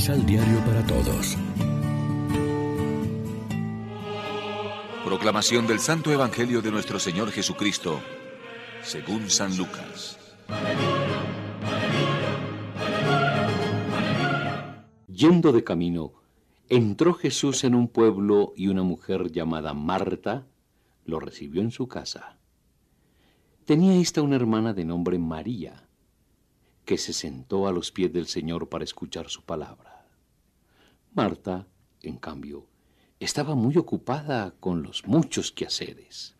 Misal Diario para Todos. Proclamación del Santo Evangelio de nuestro Señor Jesucristo, según San Lucas. Yendo de camino, entró Jesús en un pueblo y una mujer llamada Marta lo recibió en su casa. Tenía esta una hermana de nombre María, que se sentó a los pies del Señor para escuchar su palabra. Marta, en cambio, estaba muy ocupada con los muchos quehaceres.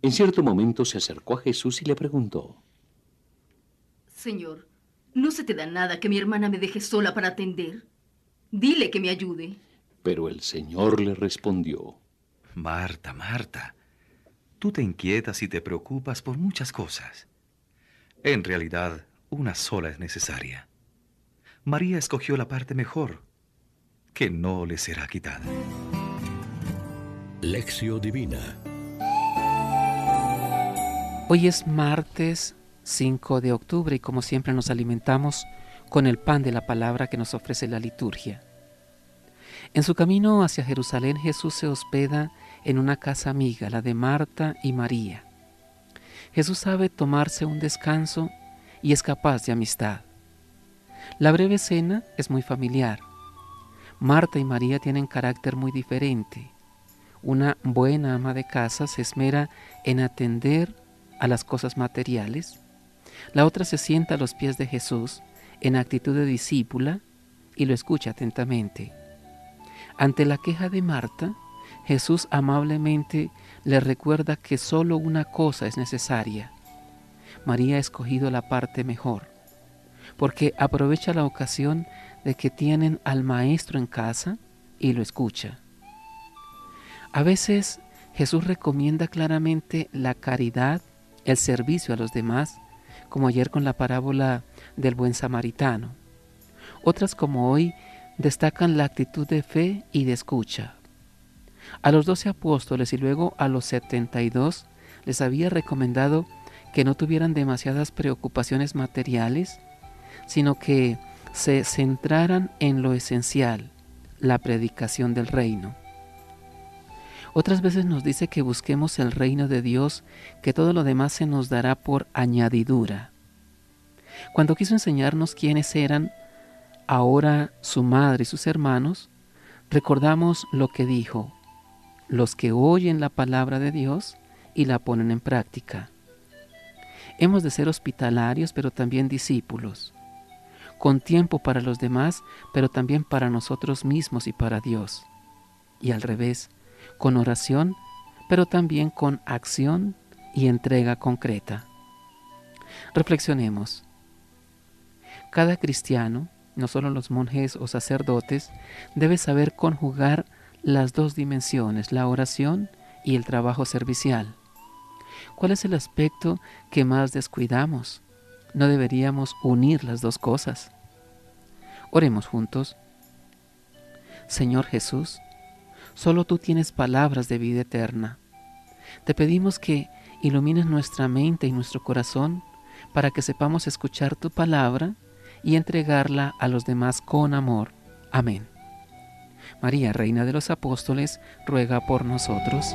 En cierto momento se acercó a Jesús y le preguntó, Señor, ¿no se te da nada que mi hermana me deje sola para atender? Dile que me ayude. Pero el Señor le respondió, Marta, Marta, tú te inquietas y te preocupas por muchas cosas. En realidad, una sola es necesaria. María escogió la parte mejor, que no le será quitada. Lección Divina Hoy es martes 5 de octubre y como siempre nos alimentamos con el pan de la palabra que nos ofrece la liturgia. En su camino hacia Jerusalén Jesús se hospeda en una casa amiga, la de Marta y María. Jesús sabe tomarse un descanso y es capaz de amistad. La breve cena es muy familiar. Marta y María tienen carácter muy diferente. Una buena ama de casa se esmera en atender a las cosas materiales. La otra se sienta a los pies de Jesús en actitud de discípula y lo escucha atentamente. Ante la queja de Marta, Jesús amablemente le recuerda que solo una cosa es necesaria. María ha escogido la parte mejor, porque aprovecha la ocasión de que tienen al Maestro en casa y lo escucha. A veces Jesús recomienda claramente la caridad, el servicio a los demás, como ayer con la parábola del buen samaritano. Otras como hoy destacan la actitud de fe y de escucha. A los doce apóstoles y luego a los setenta y dos les había recomendado que no tuvieran demasiadas preocupaciones materiales, sino que se centraran en lo esencial, la predicación del reino. Otras veces nos dice que busquemos el reino de Dios, que todo lo demás se nos dará por añadidura. Cuando quiso enseñarnos quiénes eran ahora su madre y sus hermanos, recordamos lo que dijo, los que oyen la palabra de Dios y la ponen en práctica. Hemos de ser hospitalarios, pero también discípulos, con tiempo para los demás, pero también para nosotros mismos y para Dios. Y al revés, con oración, pero también con acción y entrega concreta. Reflexionemos. Cada cristiano, no solo los monjes o sacerdotes, debe saber conjugar las dos dimensiones, la oración y el trabajo servicial. ¿Cuál es el aspecto que más descuidamos? No deberíamos unir las dos cosas. Oremos juntos. Señor Jesús, solo tú tienes palabras de vida eterna. Te pedimos que ilumines nuestra mente y nuestro corazón para que sepamos escuchar tu palabra y entregarla a los demás con amor. Amén. María, Reina de los Apóstoles, ruega por nosotros.